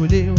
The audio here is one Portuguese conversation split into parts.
Escolheu,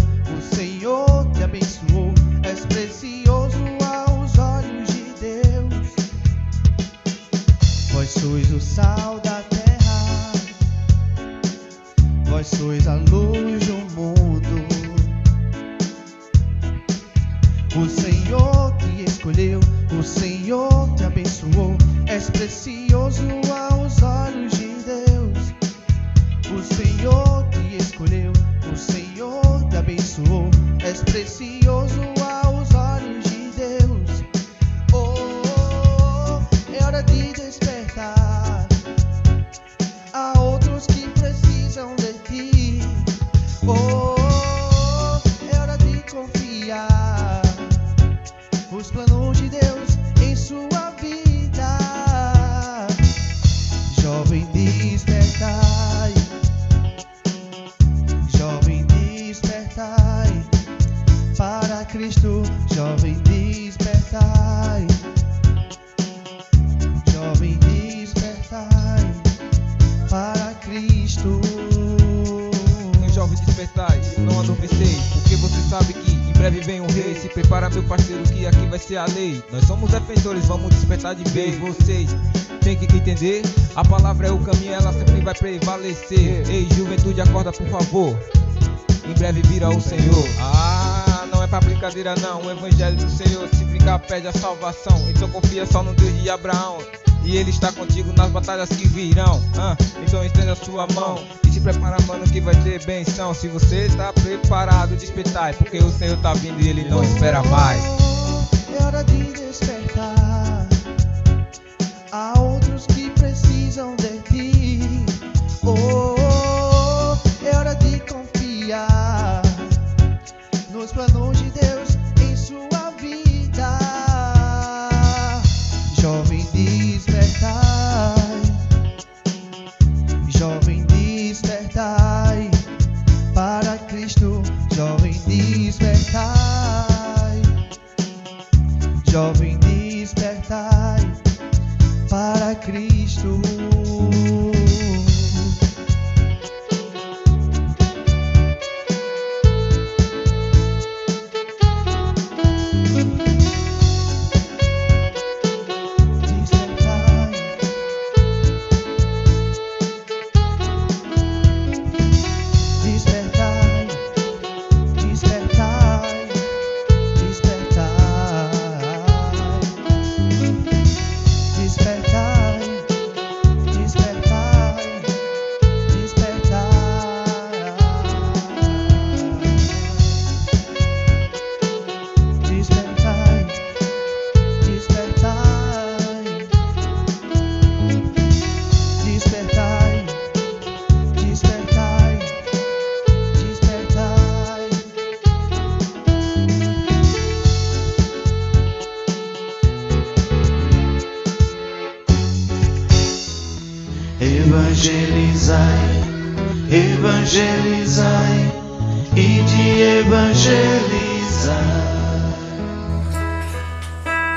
Cristo. Um jovem despertai, não adormecei, porque você sabe que em breve vem um rei. Se prepara, meu parceiro, que aqui vai ser a lei. Nós somos defensores, vamos despertar de vez. Vocês têm que entender: a palavra é o caminho, ela sempre vai prevalecer. Ei, juventude, acorda por favor. Em breve virá o Senhor. Ah, não é pra brincadeira, não. O evangelho do Senhor, se brincar, pede a salvação. Então confia só no Deus de Abraão. E ele está contigo nas batalhas que virão. Ah, então estenda a sua mão e se prepara, mano, que vai ter benção. Se você está preparado, despertai, porque o Senhor tá vindo e ele não espera mais. É hora de despertar. Evangelizai e de evangelizar.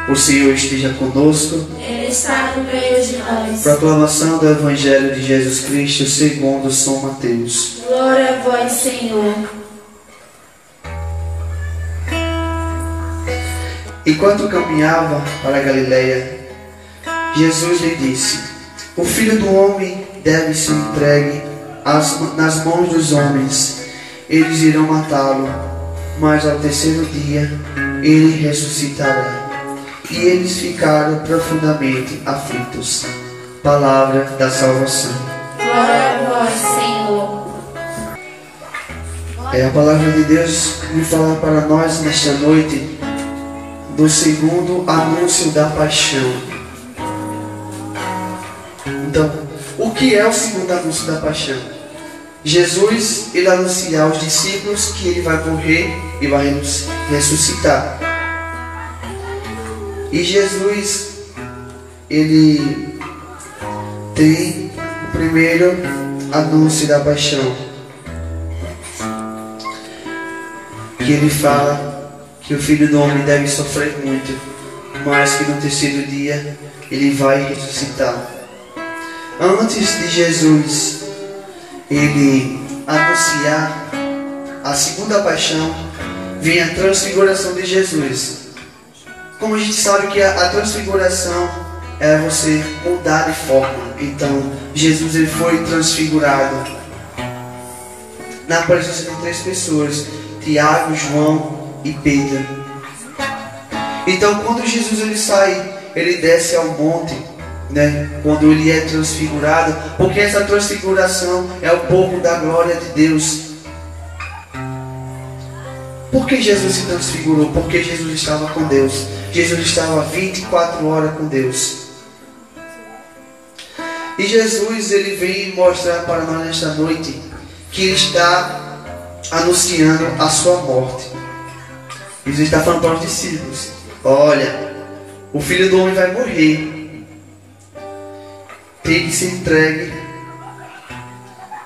O Senhor esteja conosco. Ele está no meio de nós. Proclamação do Evangelho de Jesus Cristo segundo São Mateus. Glória a vós, Senhor. Enquanto caminhava para a Galiléia, Jesus lhe disse: O filho do homem deve ser entregue às- nas mãos dos homens. Eles irão matá-lo, mas ao terceiro dia ele ressuscitará. E eles ficaram profundamente aflitos. Palavra da salvação. Glória a vós, Senhor. É a palavra de Deus me fala para nós nesta noite do segundo anúncio da paixão. Então, o que é o segundo anúncio da paixão? Jesus ele anuncia aos discípulos que ele vai morrer e vai res- ressuscitar. E Jesus ele tem o primeiro anúncio da paixão. que ele fala que o filho do homem deve sofrer muito, mas que no terceiro dia ele vai ressuscitar. Antes de Jesus ele anunciar a segunda paixão, vem a transfiguração de Jesus. Como a gente sabe que a, a transfiguração é você mudar de forma. Então, Jesus ele foi transfigurado na presença de três pessoas: Tiago, João e Pedro. Então, quando Jesus ele sai, ele desce ao monte, né? Quando ele é transfigurado, porque essa transfiguração é o povo da glória de Deus. Por que Jesus se transfigurou? Porque Jesus estava com Deus. Jesus estava 24 horas com Deus. E Jesus ele vem mostrar para nós nesta noite que ele está anunciando a sua morte. Jesus está falando para os discípulos: Olha, o filho do homem vai morrer, tem que ser entregue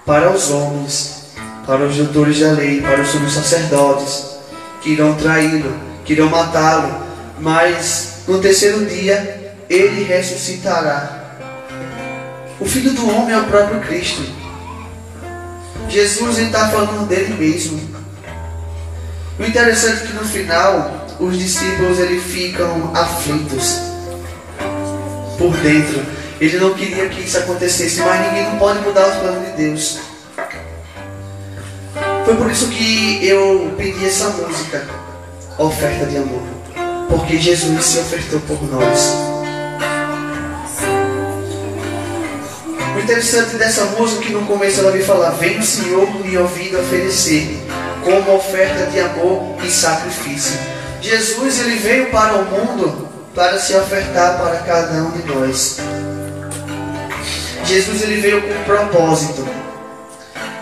para os homens, para os doutores da lei, para os sacerdotes, que irão traí-lo, que irão matá-lo, mas no terceiro dia ele ressuscitará. O filho do homem é o próprio Cristo. Jesus está falando dele mesmo. O interessante é que no final os discípulos ele ficam aflitos por dentro. Ele não queria que isso acontecesse, mas ninguém não pode mudar os planos de Deus. Foi por isso que eu pedi essa música, Oferta de Amor. Porque Jesus se ofertou por nós. O interessante dessa música é que no começo ela vem falar: Vem o Senhor me ouvindo oferecer como oferta de amor e sacrifício. Jesus ele veio para o mundo para se ofertar para cada um de nós. Jesus ele veio com um propósito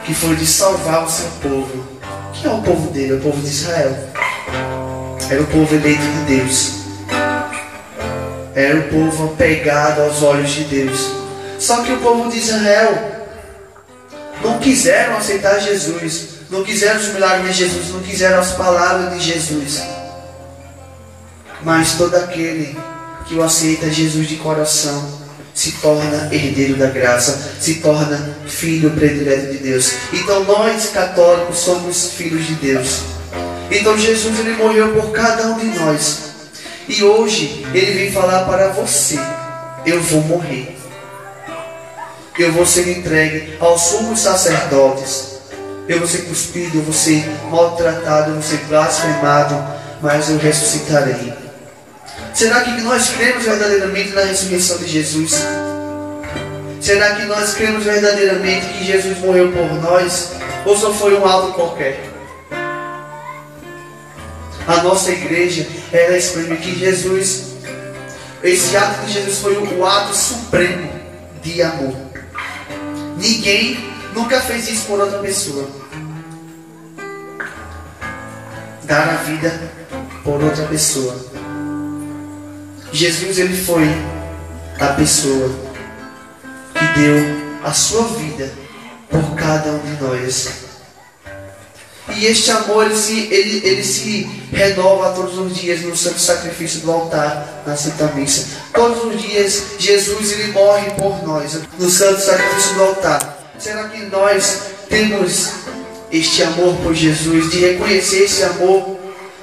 que foi de salvar o seu povo. Que é o povo dele, é o povo de Israel. Era o povo eleito de Deus. Era o povo apegado aos olhos de Deus. Só que o povo de Israel não quiseram aceitar Jesus, não quiseram os milagres de Jesus, não quiseram as palavras de Jesus. Mas todo aquele que o aceita Jesus de coração se torna herdeiro da graça, se torna filho predileto de Deus. Então nós católicos somos filhos de Deus. Então Jesus ele morreu por cada um de nós. E hoje ele vem falar para você: eu vou morrer. Eu vou ser entregue aos sumos sacerdotes. Eu vou ser cuspido, eu vou ser maltratado, eu vou ser blasfemado, mas eu ressuscitarei. Será que nós cremos verdadeiramente na ressurreição de Jesus? Será que nós cremos verdadeiramente que Jesus morreu por nós? Ou só foi um ato qualquer? A nossa igreja, ela exprime que Jesus, esse ato de Jesus foi o ato supremo de amor. Ninguém nunca fez isso por outra pessoa. Dar a vida por outra pessoa. Jesus ele foi a pessoa que deu a sua vida por cada um de nós. E este amor ele se, ele, ele se renova todos os dias no santo sacrifício do altar, na Santa Missa. Todos os dias Jesus ele morre por nós, no santo sacrifício do altar. Será que nós temos este amor por Jesus, de reconhecer esse amor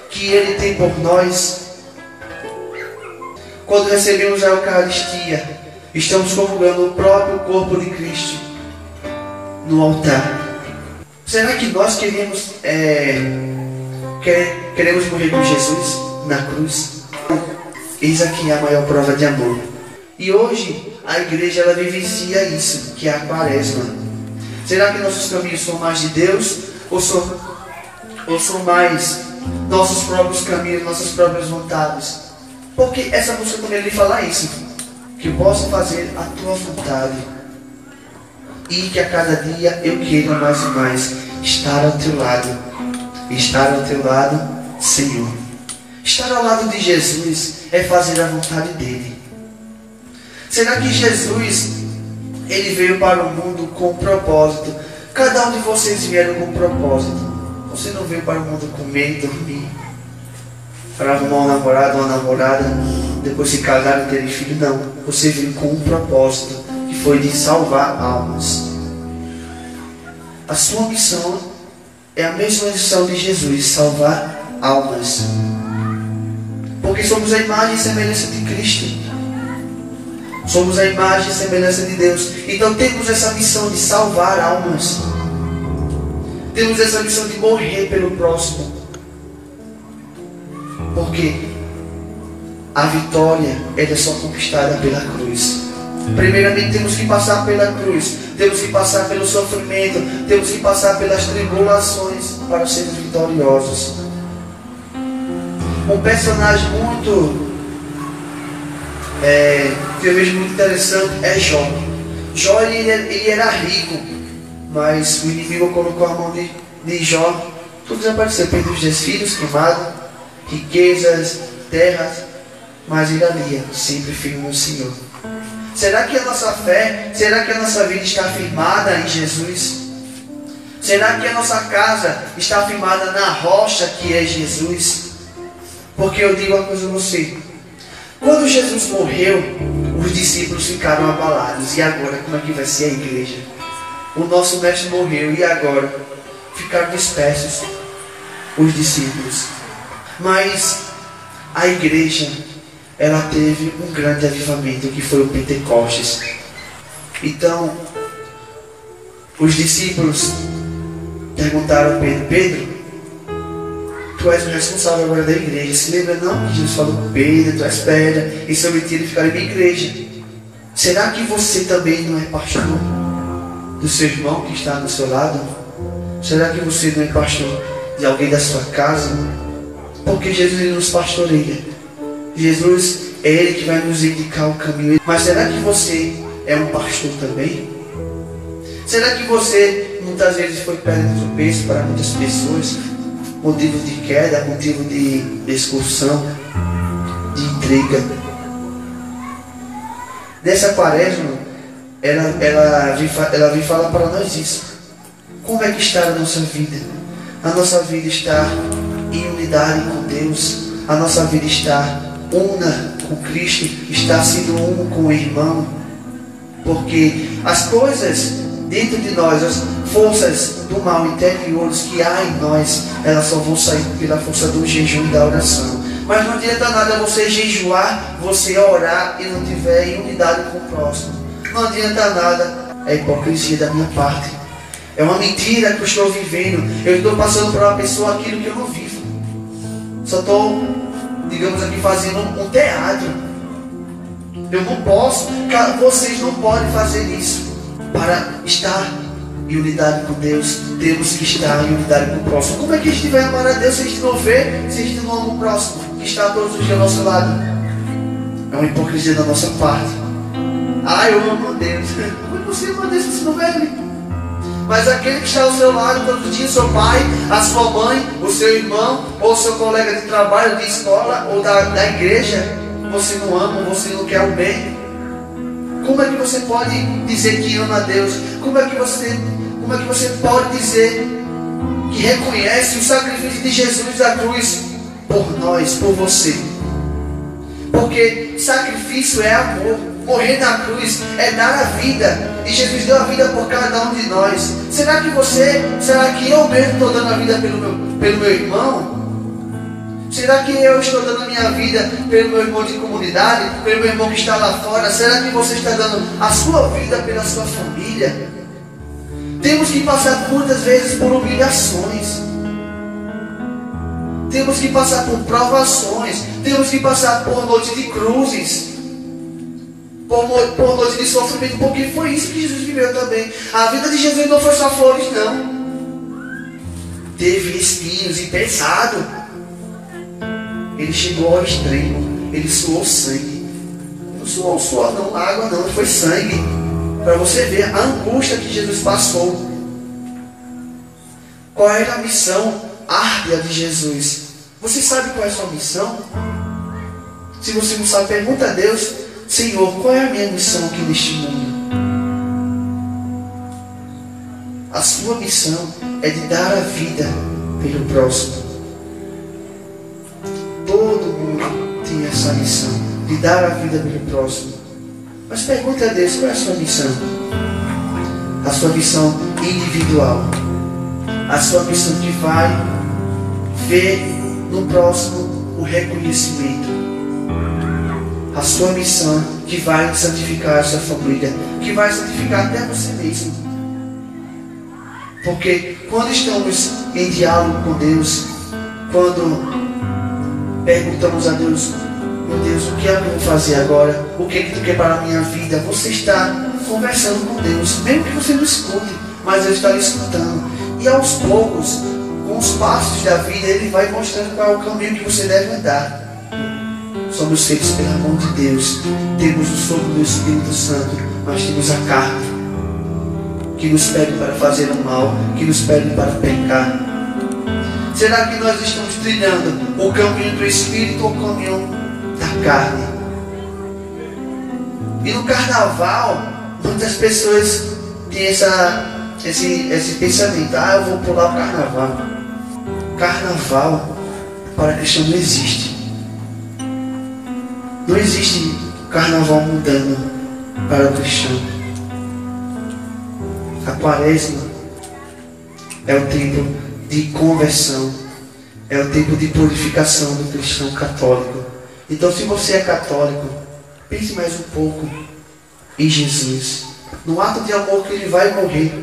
que ele tem por nós? Quando recebemos a Eucaristia, estamos comungando o próprio corpo de Cristo no altar. Será que nós queremos, é, quer- queremos morrer com Jesus na cruz? Eis aqui a maior prova de amor. E hoje a igreja ela vivencia isso, que é a quaresma. Será que nossos caminhos são mais de Deus ou são, ou são mais nossos próprios caminhos, nossas próprias vontades? Porque essa música também ele fala isso, que eu posso fazer a tua vontade e que a cada dia eu queira mais e mais estar ao teu lado, estar ao teu lado, Senhor. Estar ao lado de Jesus é fazer a vontade dele. Será que Jesus ele veio para o mundo com propósito? Cada um de vocês vieram com propósito. Você não veio para o mundo comer e dormir, para arrumar um namorado uma namorada, depois se casar e ter filho. Não. Você veio com um propósito que foi de salvar almas. A sua missão é a mesma missão de Jesus, salvar almas. Porque somos a imagem e semelhança de Cristo. Somos a imagem e semelhança de Deus. Então temos essa missão de salvar almas. Temos essa missão de morrer pelo próximo. Porque a vitória ela é só conquistada pela cruz. Primeiramente temos que passar pela cruz, temos que passar pelo sofrimento, temos que passar pelas tribulações para sermos vitoriosos. Um personagem muito é, que eu vejo muito interessante é Jó. Jó ele, ele era rico, mas o inimigo colocou a mão de, de Jó, tudo desapareceu, perdeu os dez filhos queimados, riquezas, terras, mas ali, sempre firme no Senhor. Será que a nossa fé, será que a nossa vida está firmada em Jesus? Será que a nossa casa está firmada na rocha que é Jesus? Porque eu digo uma coisa a você. Quando Jesus morreu, os discípulos ficaram abalados. E agora, como é que vai ser a igreja? O nosso mestre morreu, e agora? Ficaram dispersos os discípulos. Mas a igreja, ela teve um grande avivamento, que foi o Pentecostes. Então, os discípulos perguntaram a Pedro, Pedro, tu és o responsável agora da igreja. Se lembra não que Jesus falou, Pedro, tu és pedra, e sobre ti ficará minha igreja. Será que você também não é pastor do seu irmão que está do seu lado? Será que você não é pastor de alguém da sua casa? Porque Jesus nos pastoreia. Jesus é Ele que vai nos indicar o caminho. Mas será que você é um pastor também? Será que você muitas vezes foi pedra de tropeço para muitas pessoas? Motivo de queda, motivo de excursão, de intriga. Nessa quaresma, ela, ela, ela vem falar para nós isso. Como é que está a nossa vida? A nossa vida está em unidade com Deus. A nossa vida está una com Cristo, está sendo um com o irmão. Porque as coisas dentro de nós, as forças do mal interiores que há em nós, elas só vão sair pela força do jejum e da oração. Mas não adianta nada você jejuar, você orar e não tiver em unidade com o próximo. Não adianta nada, é hipocrisia da minha parte. É uma mentira que eu estou vivendo. Eu estou passando para uma pessoa aquilo que eu não vivo. Só estou, digamos aqui, fazendo um teatro. Eu não posso, vocês não podem fazer isso. Para estar em unidade com Deus, temos que estar em unidade com o próximo. Como é que a gente vai amar a Deus se a gente não vê, se a gente não ama o próximo, que está todos os dias ao nosso lado? É uma hipocrisia da nossa parte. Ah, eu amo a Deus. Como você ama a Deus se você não vê Ele? Mas aquele que está ao seu lado todo dia, seu pai, a sua mãe, o seu irmão, ou seu colega de trabalho, de escola, ou da, da igreja, você não ama, você não quer o bem. Como é que você pode dizer que ama a Deus? Como é que você, como é que você pode dizer que reconhece o sacrifício de Jesus da cruz por nós, por você. Porque sacrifício é amor. Morrer na cruz é dar a vida. E Jesus deu a vida por cada um de nós. Será que você, será que eu mesmo estou dando a vida pelo meu, pelo meu irmão? Será que eu estou dando a minha vida pelo meu irmão de comunidade, pelo meu irmão que está lá fora? Será que você está dando a sua vida pela sua família? Temos que passar muitas vezes por humilhações. Temos que passar por provações. Temos que passar por noites de cruzes. Por, por noites de sofrimento. Porque foi isso que Jesus viveu também. A vida de Jesus não foi só flores, não. Teve espinhos e pesado. Ele chegou ao extremo. Ele suou sangue. Não suou suor, não. Água, não. Foi sangue. Para você ver a angústia que Jesus passou. Qual era a missão árdua de Jesus? Você sabe qual é a sua missão? Se você não sabe, pergunta a Deus: Senhor, qual é a minha missão aqui neste mundo? A sua missão é de dar a vida pelo próximo. Todo mundo tem essa missão de dar a vida pelo próximo. Mas pergunta a Deus qual é a sua missão. A sua missão individual. A sua missão que vai ver no próximo o reconhecimento. A sua missão que vai santificar a sua família, que vai santificar até você mesmo. Porque quando estamos em diálogo com Deus, quando perguntamos a Deus, meu Deus, o que é que eu vou fazer agora? O que é que tu quer para a minha vida? Você está conversando com Deus, mesmo que você não escute, mas está lhe escutando. E aos poucos, com os passos da vida, Ele vai mostrando qual é o caminho que você deve andar. Somos feitos pelo amor de Deus. Temos o sopro do Espírito Santo, mas temos a carne que nos pede para fazer o mal, que nos pede para pecar. Será que nós estamos trilhando o caminho do Espírito ou o caminho da carne? E no carnaval, muitas pessoas têm essa, esse, esse pensamento: ah, eu vou pular o carnaval. Carnaval para cristão não existe. Não existe carnaval mudando para o cristão. A quaresma é o tempo de conversão, é o tempo de purificação do cristão católico. Então, se você é católico, pense mais um pouco em Jesus, no ato de amor que ele vai morrer,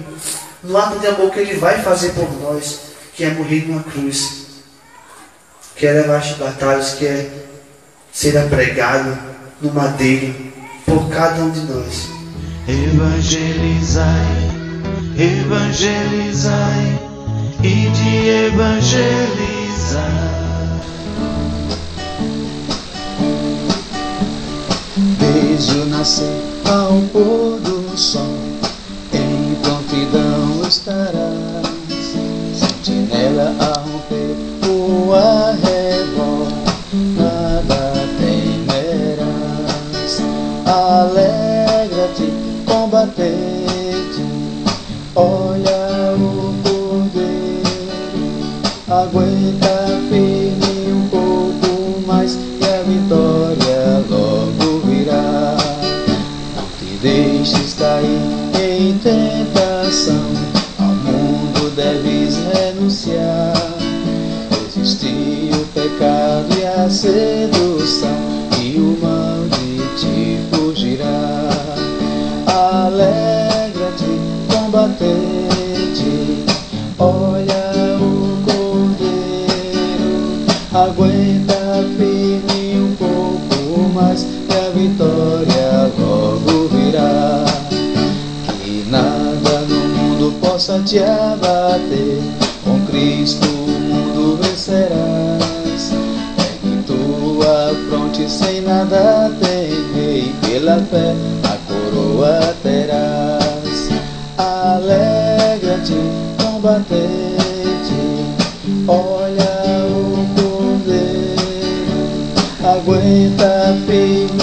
no ato de amor que ele vai fazer por nós, que é morrer numa cruz, que é levar as batalhas, que é ser apregado no madeiro por cada um de nós. Evangelizai, evangelizai e de evangelizar. Desde o nascer ao pôr do sol, em prontidão estarás. Sentinela a romper o arrebol, Alegra-te, combatente, olha o cordeiro, aguenta firme um pouco mais, que a vitória logo virá. Que nada no mundo possa te abater, com Cristo o mundo vencerás. É que tua fronte sem nada temer, e pela fé combatente, olha o cordeiro, aguenta firme